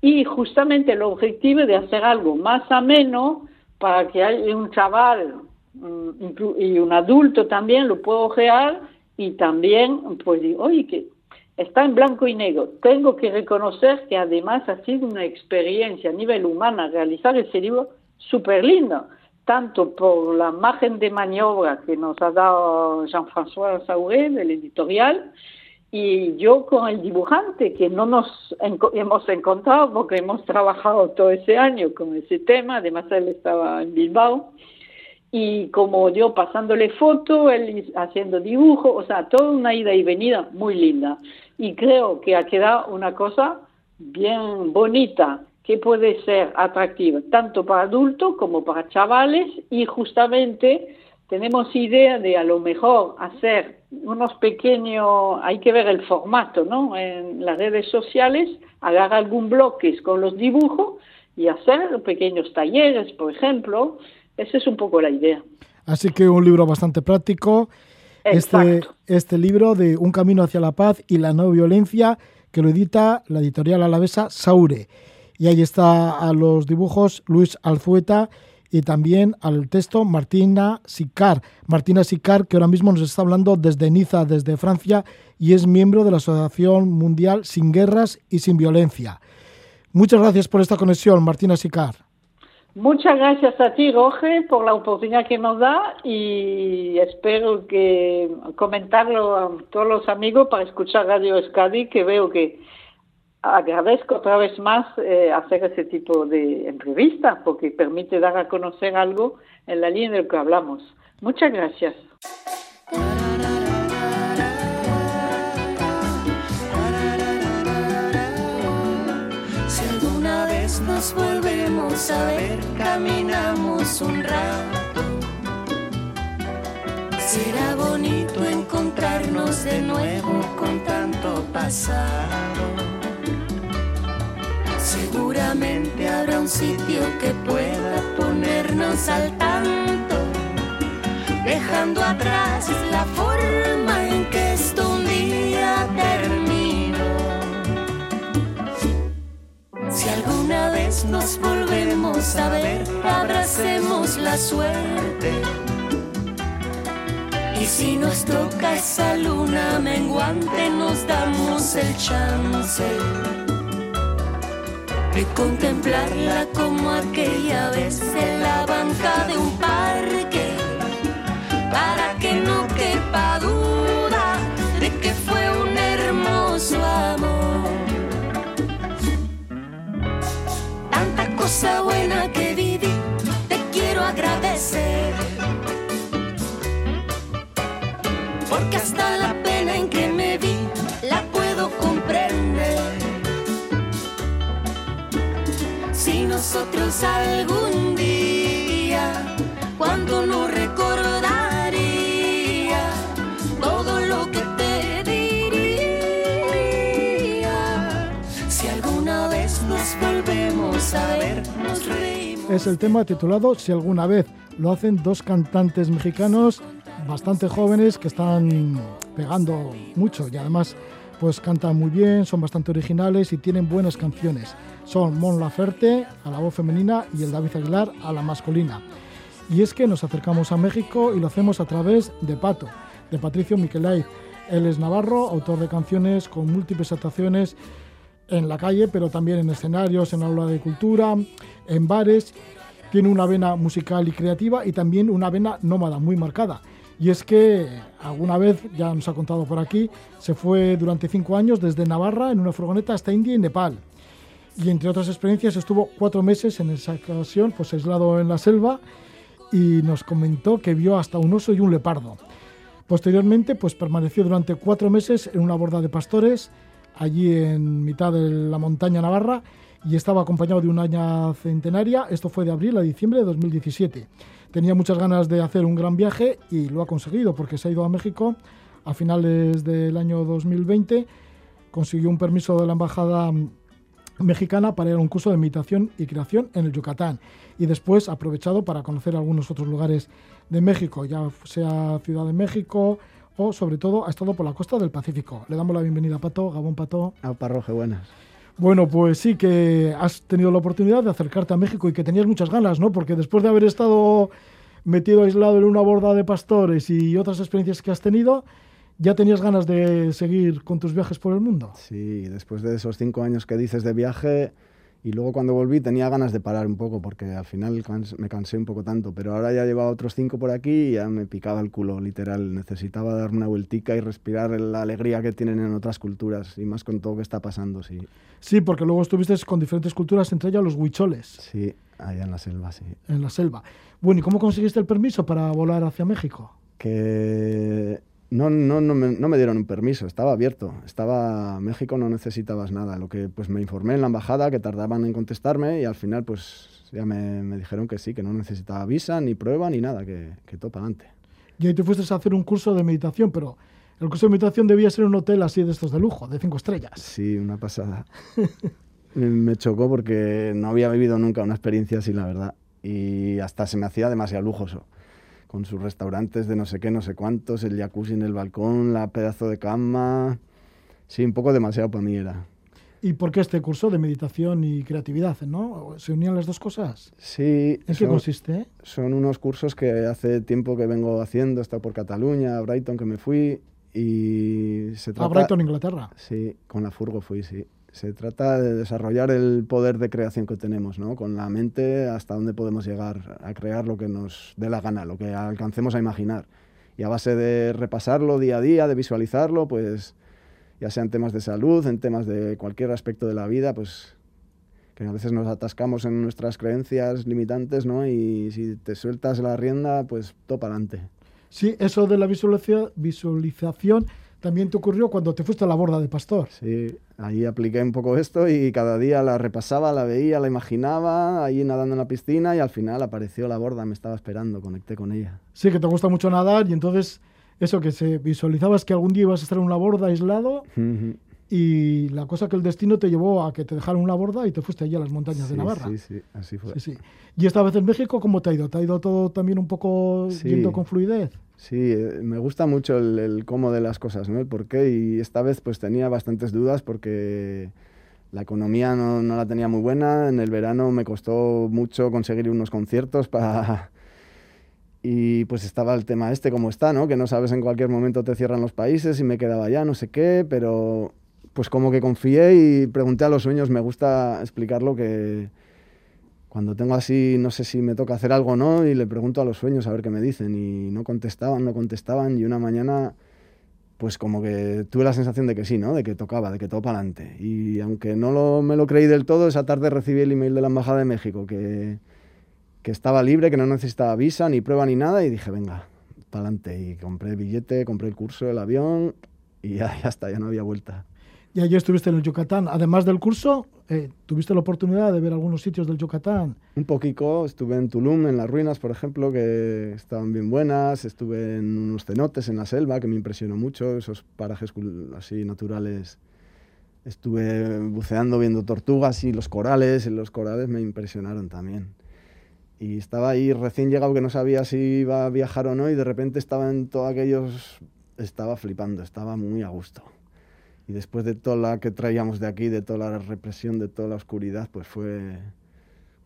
Y justamente el objetivo de hacer algo más ameno para que un chaval mm, y un adulto también lo pueda ojear y también, pues digo, oye, que está en blanco y negro. Tengo que reconocer que además ha sido una experiencia a nivel humano realizar ese libro súper lindo. tanto por la margen de maniobra que nos ha dado Jean-François Sauré del editorial, y yo con el dibujante, que no nos hemos encontrado porque hemos trabajado todo ese año con ese tema, además él estaba en Bilbao, y como yo pasándole foto, él haciendo dibujo, o sea, toda una ida y venida muy linda. Y creo que ha quedado una cosa bien bonita, que puede ser atractiva tanto para adultos como para chavales, y justamente tenemos idea de a lo mejor hacer unos pequeños, hay que ver el formato, ¿no? En las redes sociales, agarrar algún bloques con los dibujos y hacer pequeños talleres, por ejemplo. Esa es un poco la idea. Así que un libro bastante práctico. Este, este libro de Un camino hacia la paz y la no violencia, que lo edita la editorial alavesa Saure. Y ahí está a los dibujos Luis Alzueta y también al texto Martina Sicar. Martina Sicar, que ahora mismo nos está hablando desde Niza, desde Francia, y es miembro de la Asociación Mundial Sin Guerras y Sin Violencia. Muchas gracias por esta conexión, Martina Sicar. Muchas gracias a ti, Roger, por la oportunidad que nos da y espero que comentarlo a todos los amigos para escuchar Radio Escadi, que veo que agradezco otra vez más eh, hacer ese tipo de entrevistas porque permite dar a conocer algo en la línea de lo que hablamos. Muchas gracias. Nos volvemos a ver, caminamos un rato. Será bonito encontrarnos de nuevo con tanto pasado. Seguramente habrá un sitio que pueda ponernos al tanto, dejando atrás la forma en que alguna vez nos volvemos a ver, abracemos la suerte. Y si nos toca esa luna menguante, nos damos el chance de contemplarla como aquella vez en la banca de un parque, para que no quepa duda cosa buena que viví, te quiero agradecer. Porque hasta la pena en que me vi, la puedo comprender. Si nosotros algún día, Es el tema titulado Si alguna vez. Lo hacen dos cantantes mexicanos bastante jóvenes que están pegando mucho y además pues cantan muy bien, son bastante originales y tienen buenas canciones son Mon Laferte a la voz femenina y el David Aguilar a la masculina. Y es que nos acercamos a México y lo hacemos a través de Pato, de Patricio Miquelay. Él es navarro, autor de canciones con múltiples actuaciones en la calle, pero también en escenarios, en aula de cultura, en bares. Tiene una vena musical y creativa y también una vena nómada muy marcada. Y es que alguna vez, ya nos ha contado por aquí, se fue durante cinco años desde Navarra en una furgoneta hasta India y Nepal y entre otras experiencias estuvo cuatro meses en esa ocasión, pues aislado en la selva y nos comentó que vio hasta un oso y un leopardo. Posteriormente, pues permaneció durante cuatro meses en una borda de pastores allí en mitad de la montaña navarra y estaba acompañado de una aña centenaria. Esto fue de abril a diciembre de 2017. Tenía muchas ganas de hacer un gran viaje y lo ha conseguido porque se ha ido a México a finales del año 2020. Consiguió un permiso de la embajada mexicana para ir a un curso de meditación y creación en el Yucatán y después aprovechado para conocer algunos otros lugares de México, ya sea Ciudad de México o sobre todo ha estado por la costa del Pacífico. Le damos la bienvenida a Pato, Gabón Pato. A Parroje, buenas. Bueno, pues sí que has tenido la oportunidad de acercarte a México y que tenías muchas ganas, ¿no? Porque después de haber estado metido aislado en una borda de pastores y otras experiencias que has tenido, ¿Ya tenías ganas de seguir con tus viajes por el mundo? Sí, después de esos cinco años que dices de viaje Y luego cuando volví tenía ganas de parar un poco porque al final cans- me cansé un poco tanto, pero ahora ya llevaba otros cinco por aquí y ya me picaba el culo, literal. Necesitaba darme una vueltica y respirar la alegría que tienen en otras culturas y más con todo lo que está pasando, sí. Sí, porque luego estuviste con diferentes culturas, entre ellas los huicholes, Sí, allá en la selva, sí. en la selva. Bueno, ¿y cómo conseguiste el permiso para volar hacia México? que no, no, no, me, no me dieron un permiso, estaba abierto, estaba México no necesitabas nada, lo que pues me informé en la embajada que tardaban en contestarme y al final pues ya me, me dijeron que sí, que no necesitaba visa, ni prueba, ni nada, que, que todo para adelante. Y ahí te fuiste a hacer un curso de meditación, pero el curso de meditación debía ser un hotel así de estos de lujo, de cinco estrellas. Sí, una pasada. me chocó porque no había vivido nunca una experiencia así, la verdad, y hasta se me hacía demasiado lujoso. Con sus restaurantes de no sé qué, no sé cuántos, el jacuzzi en el balcón, la pedazo de cama. Sí, un poco demasiado para mí era. ¿Y por qué este curso de meditación y creatividad, no? ¿Se unían las dos cosas? Sí, ¿En qué son, consiste? son unos cursos que hace tiempo que vengo haciendo, he estado por Cataluña, a Brighton que me fui y se trata... A Brighton, Inglaterra. Sí, con la furgo fui, sí. Se trata de desarrollar el poder de creación que tenemos, ¿no? Con la mente hasta dónde podemos llegar a crear lo que nos dé la gana, lo que alcancemos a imaginar. Y a base de repasarlo día a día, de visualizarlo, pues ya sea en temas de salud, en temas de cualquier aspecto de la vida, pues que a veces nos atascamos en nuestras creencias limitantes, ¿no? Y si te sueltas la rienda, pues todo para adelante. Sí, eso de la visualiza- visualización también te ocurrió cuando te fuiste a la borda de Pastor. Sí, ahí apliqué un poco esto y cada día la repasaba, la veía, la imaginaba, ahí nadando en la piscina y al final apareció la borda, me estaba esperando, conecté con ella. Sí, que te gusta mucho nadar y entonces eso que se visualizabas que algún día ibas a estar en una borda aislado y la cosa que el destino te llevó a que te dejaran una borda y te fuiste allí a las montañas de Navarra. Sí, sí, así fue. Sí, sí. Y esta vez en México, ¿cómo te ha ido? ¿Te ha ido todo también un poco yendo con fluidez? Sí, eh, me gusta mucho el, el cómo de las cosas, ¿no? El por qué. Y esta vez pues tenía bastantes dudas porque la economía no, no la tenía muy buena. En el verano me costó mucho conseguir unos conciertos para... Y pues estaba el tema este como está, ¿no? Que no sabes en cualquier momento te cierran los países y me quedaba ya, no sé qué, pero pues como que confié y pregunté a los sueños, me gusta explicarlo que cuando tengo así, no sé si me toca hacer algo o no, y le pregunto a los sueños a ver qué me dicen, y no contestaban, no contestaban, y una mañana, pues como que tuve la sensación de que sí, ¿no? De que tocaba, de que todo para adelante. Y aunque no me lo creí del todo, esa tarde recibí el email de la Embajada de México, que, que estaba libre, que no necesitaba visa, ni prueba, ni nada, y dije, venga, para adelante. Y compré el billete, compré el curso, el avión, y ya, ya está, ya no había vuelta. Y allí estuviste en el Yucatán. Además del curso, eh, ¿tuviste la oportunidad de ver algunos sitios del Yucatán? Un poquito, estuve en Tulum, en las ruinas, por ejemplo, que estaban bien buenas, estuve en unos cenotes en la selva, que me impresionó mucho, esos parajes así naturales. Estuve buceando, viendo tortugas y los corales, los corales me impresionaron también. Y estaba ahí recién llegado que no sabía si iba a viajar o no, y de repente estaba en todos aquellos, estaba flipando, estaba muy a gusto. Y después de toda la que traíamos de aquí, de toda la represión, de toda la oscuridad, pues fue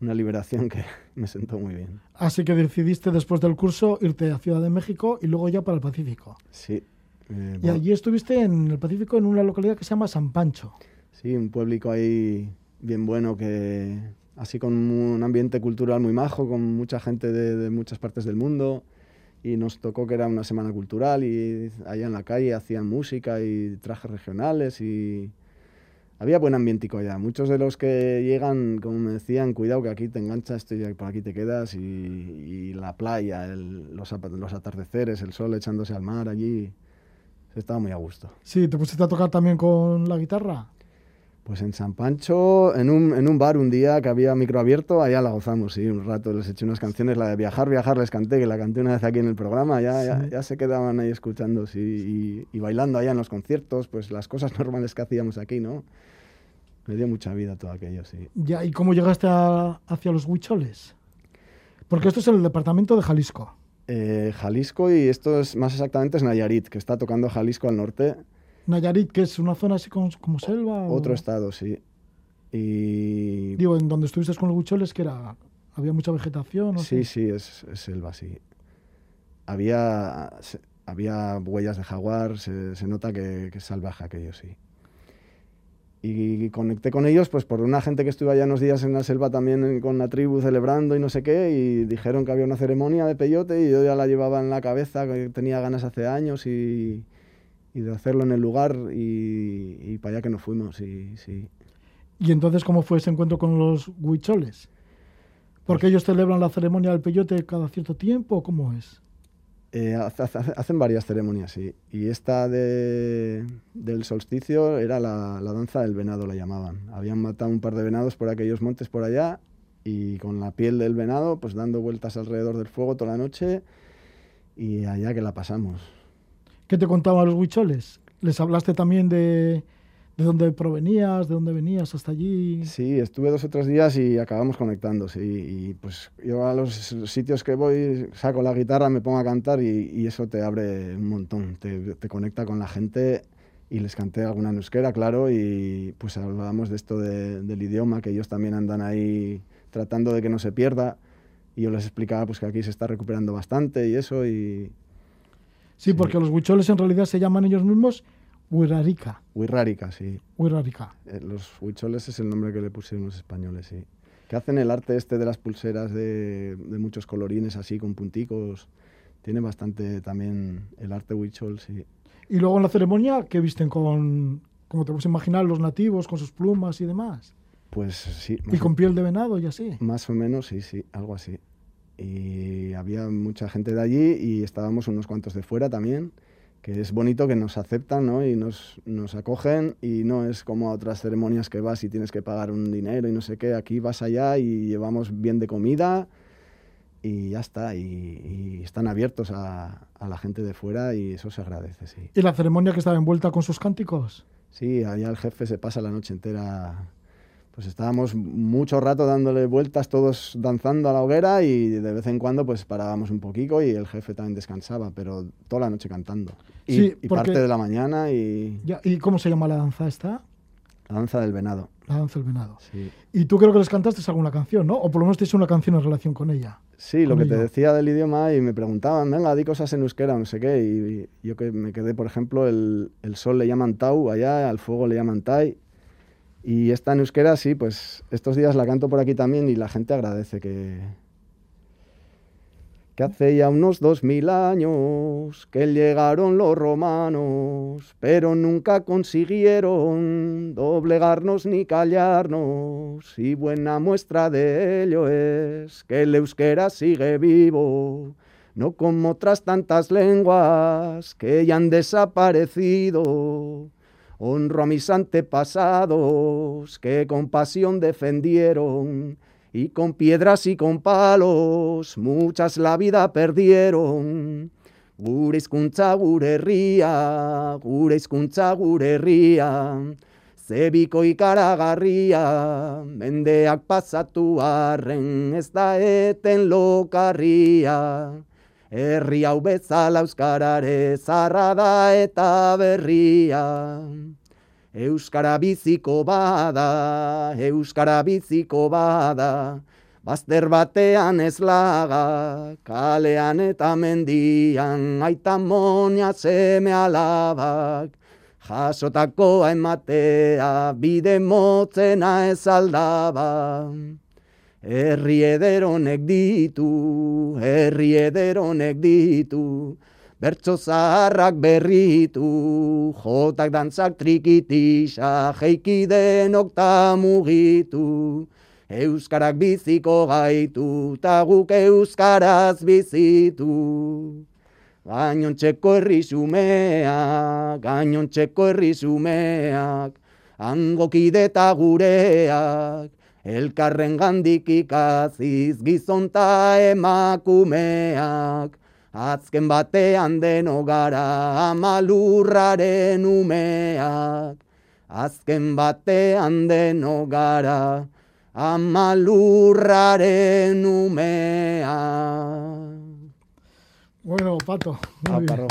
una liberación que me sentó muy bien. Así que decidiste después del curso irte a Ciudad de México y luego ya para el Pacífico. Sí. eh, Y allí estuviste en el Pacífico en una localidad que se llama San Pancho. Sí, un pueblico ahí bien bueno que así con un ambiente cultural muy majo, con mucha gente de, de muchas partes del mundo y nos tocó que era una semana cultural y allá en la calle hacían música y trajes regionales y había buen ambientico allá. Muchos de los que llegan, como me decían, cuidado que aquí te enganchas, esto y por aquí te quedas y, y la playa, el- los, los atardeceres, el sol echándose al mar allí, estaba muy a gusto. Sí, ¿te pusiste a tocar también con la guitarra? Pues en San Pancho, en un, en un bar un día que había micro abierto, allá la gozamos, sí, un rato les eché unas canciones, la de Viajar, Viajar les canté, que la canté una vez aquí en el programa, ya, ya, Sí. ya se quedaban ahí escuchando, sí, y, y bailando allá en los conciertos, pues las cosas normales que hacíamos aquí, ¿no? Me dio mucha vida todo aquello, sí. Ya, ¿Y cómo llegaste a- hacia los Huicholes? Porque esto es en el departamento de Jalisco. Eh, Jalisco y esto es más exactamente es Nayarit, que está tocando Jalisco al norte, Nayarit, que es una zona así como, como selva. o- otro estado, sí. Y Digo, en donde estuviste con los Huicholes, que era. Había mucha vegetación. ¿no? Sí, sí, es, es selva, sí. Había, se- había huellas de jaguar, se, se nota que, que es salvaje aquello, sí. y conecté con ellos pues por una gente que estuvo allá unos días en la selva también con la tribu celebrando y no sé qué y dijeron que había una ceremonia de peyote y yo ya la llevaba en la cabeza que tenía ganas hace años y, y de hacerlo en el lugar y, y para allá que nos fuimos y sí ¿Y entonces cómo fue ese encuentro con los huicholes? ¿Porque ellos celebran la ceremonia del peyote cada cierto tiempo o cómo es? Eh, hace- hace- hacen varias ceremonias, sí. Y esta de, del solsticio era la, la danza del venado, la llamaban. Habían matado un par de venados por aquellos montes por allá y con la piel del venado, pues dando vueltas alrededor del fuego toda la noche y allá que la pasamos. ¿Qué te contaban los huicholes? ¿Les hablaste también de, de dónde provenías, de dónde venías hasta allí? Sí, estuve dos o tres días y acabamos conectando, sí. Y pues yo a los sitios que voy saco la guitarra, me pongo a cantar y, eso te abre un montón, te, conecta con la gente y les canté alguna en euskera, claro, y pues hablábamos de esto de- del idioma, que ellos también andan ahí tratando de que no se pierda. Y yo les explicaba pues que aquí se está recuperando bastante y eso, y Sí, porque los huicholes en realidad se llaman ellos mismos Huirarica. Wirrárica, sí. Huirarica. Eh, Los huicholes es el nombre que le pusieron los españoles, sí. Que hacen el arte este de las pulseras de, de muchos colorines así, con punticos. Tiene bastante también el arte huichol, sí. Y luego en la ceremonia, ¿qué visten con, como te puedes imaginar, los nativos con sus plumas y demás? Pues sí, Y con piel de venado y así. más o menos, sí, sí, algo así. Y había mucha gente de allí y estábamos unos cuantos de fuera también, que es bonito que nos aceptan ¿no? y nos, nos acogen y no es como a otras ceremonias que vas y tienes que pagar un dinero y no sé qué, aquí vas allá y llevamos bien de comida y ya está, y, y están abiertos a, a la gente de fuera y eso se agradece, sí. Y la ceremonia que estaba envuelta con sus cánticos. Sí, allá el jefe se pasa la noche entera. Pues estábamos mucho rato dándole vueltas, todos danzando a la hoguera y de vez en cuando pues parábamos un poquito y el jefe también descansaba, pero toda la noche cantando. Y, Sí, y parte de la mañana y Ya, ¿Y cómo se llama la danza esta? la danza del venado. La danza del venado. Sí, Y tú creo que les cantaste alguna canción, ¿no? O por lo menos tienes una canción en relación con ella. sí lo que te decía del idioma y me preguntaban, venga, di cosas en euskera, no sé qué. Y, y yo que me quedé, por ejemplo, el, el sol le llaman tau allá, al fuego le llaman tai. Y esta en euskera, sí, pues estos días la canto por aquí también y la gente agradece que, que hace ya unos dos mil años que llegaron los romanos, pero nunca consiguieron doblegarnos ni callarnos. Y buena muestra de ello es que el euskera sigue vivo, no como otras tantas lenguas que ya han desaparecido. Honro a mis antepasados que con pasión defendieron y con piedras y con palos muchas la vida perdieron. Gure hizkuntza gure herria, gure hizkuntza gure herria, zebiko ikaragarria, mendeak pasatu arren ez eten lokarria. Herri hau bezala euskarare zarra da eta berria. Euskara biziko bada, Euskara biziko bada, bazter batean ez laga, kalean eta mendian, aita monia seme alabak, jasotakoa ematea, bide motzena ez aldaba. Herri ederonek ditu, herri ederonek ditu, bertso zaharrak berritu, jotak dantzak trikitisa, jeiki denok ta mugitu, euskarak biziko gaitu, ta guk euskaraz bizitu. Gainontzeko herri xumeak, gainontzeko herri xumeak, angokide eta gureak, elkarren gandik ikaziz gizonta emakumeak, azken batean deno gara amalurraren umeak, azken batean deno gara amalurraren umeak. Bueno, Pato, muy bien.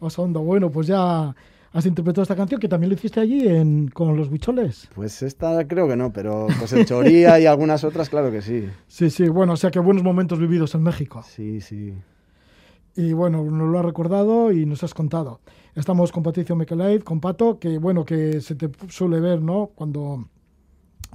Oso ondo. Bueno, pues ya has interpretado esta canción que también lo hiciste allí en, con los huicholes. Pues esta creo que no, pero pues el Choría y algunas otras claro que sí. Sí, sí, bueno, o sea que buenos momentos vividos en México. Sí, sí. Y bueno, nos lo has recordado y nos has contado. Estamos con Patricio Mekelaid, con Pato, que bueno, que se te suele ver, ¿no? Cuando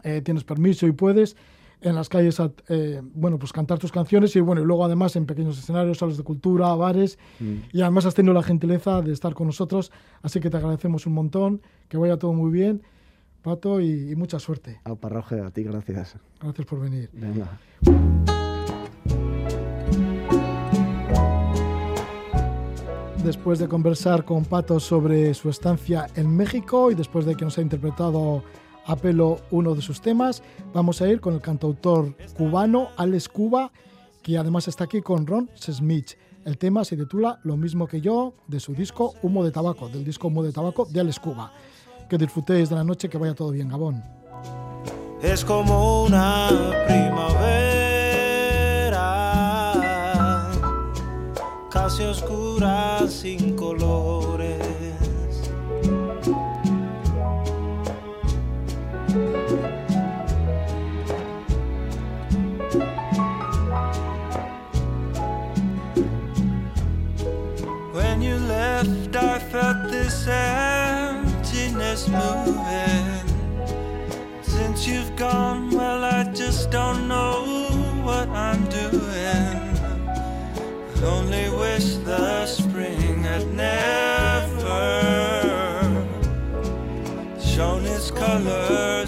eh, tienes permiso y puedes en las calles, a, eh, bueno, pues cantar tus canciones y bueno, y luego además en pequeños escenarios, salas de cultura, bares Mm. y además has tenido la gentileza de estar con nosotros, así que te agradecemos un montón, que vaya todo muy bien, Pato, y, y mucha suerte. Au parroje, a ti gracias. Gracias por venir. Venga. Después de conversar con Pato sobre su estancia en México y después de que nos ha interpretado a pelo uno de sus temas, vamos a ir con el cantautor cubano Alex Cuba, que además está aquí con Ron Smith. El tema se titula Lo mismo que yo, de su disco Humo de Tabaco, del disco Humo de Tabaco de Alex Cuba. Que disfrutéis de la noche, que vaya todo bien, Gabón. es como una primavera, casi oscura sin colores. I felt this emptiness moving. Since you've gone, well, I just don't know what I'm doing. I only wish the spring had never shown its color